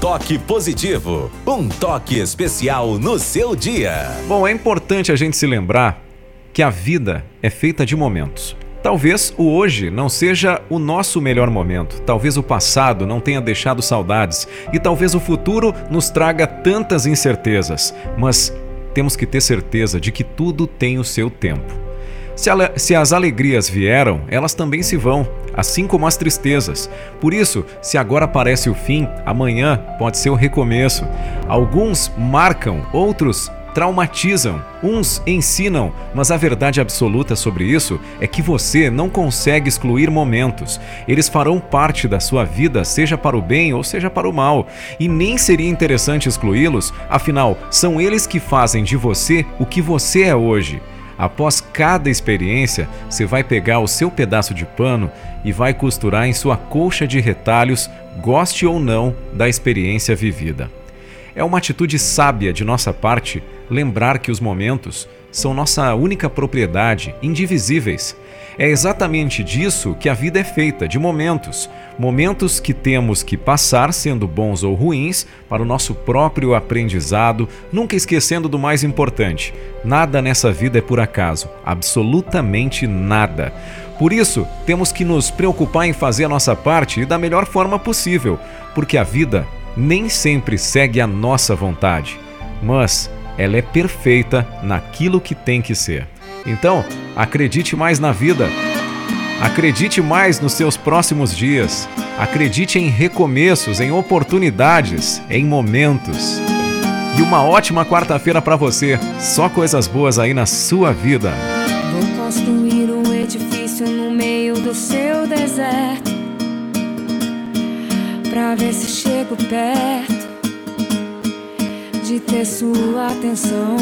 Toque Positivo, um toque especial no seu dia. Bom, é importante a gente se lembrar que a vida é feita de momentos. Talvez o hoje não seja o nosso melhor momento, talvez o passado não tenha deixado saudades e talvez o futuro nos traga tantas incertezas, mas temos que ter certeza de que tudo tem o seu tempo. Se, a, se, as alegrias vieram, elas também se vão, assim como as tristezas. Por isso, se agora parece o fim, amanhã pode ser o recomeço. Alguns marcam, outros traumatizam, uns ensinam, mas a verdade absoluta sobre isso é que você não consegue excluir momentos. Eles farão parte da sua vida, seja para o bem ou seja para o mal. E nem seria interessante excluí-los, afinal, são eles que fazem de você o que você é hoje. Após cada experiência, você vai pegar o seu pedaço de pano e vai costurar em sua colcha de retalhos, goste ou não da experiência vivida. É uma atitude sábia de nossa parte lembrar que os momentos são nossa única propriedade, indivisíveis. É exatamente disso que a vida é feita, de momentos. Momentos que temos que passar, sendo bons ou ruins, para o nosso próprio aprendizado, nunca esquecendo do mais importante: nada nessa vida é por acaso, absolutamente nada. Por isso, temos que nos preocupar em fazer a nossa parte e da melhor forma possível, porque a vida nem sempre segue a nossa vontade, mas ela é perfeita naquilo que tem que ser. Então, acredite mais na vida. Acredite mais nos seus próximos dias. Acredite em recomeços, em oportunidades, em momentos. E uma ótima quarta-feira para você. Só coisas boas aí na sua vida. Vou construir um edifício no meio do seu deserto pra ver se chego perto de ter sua atenção.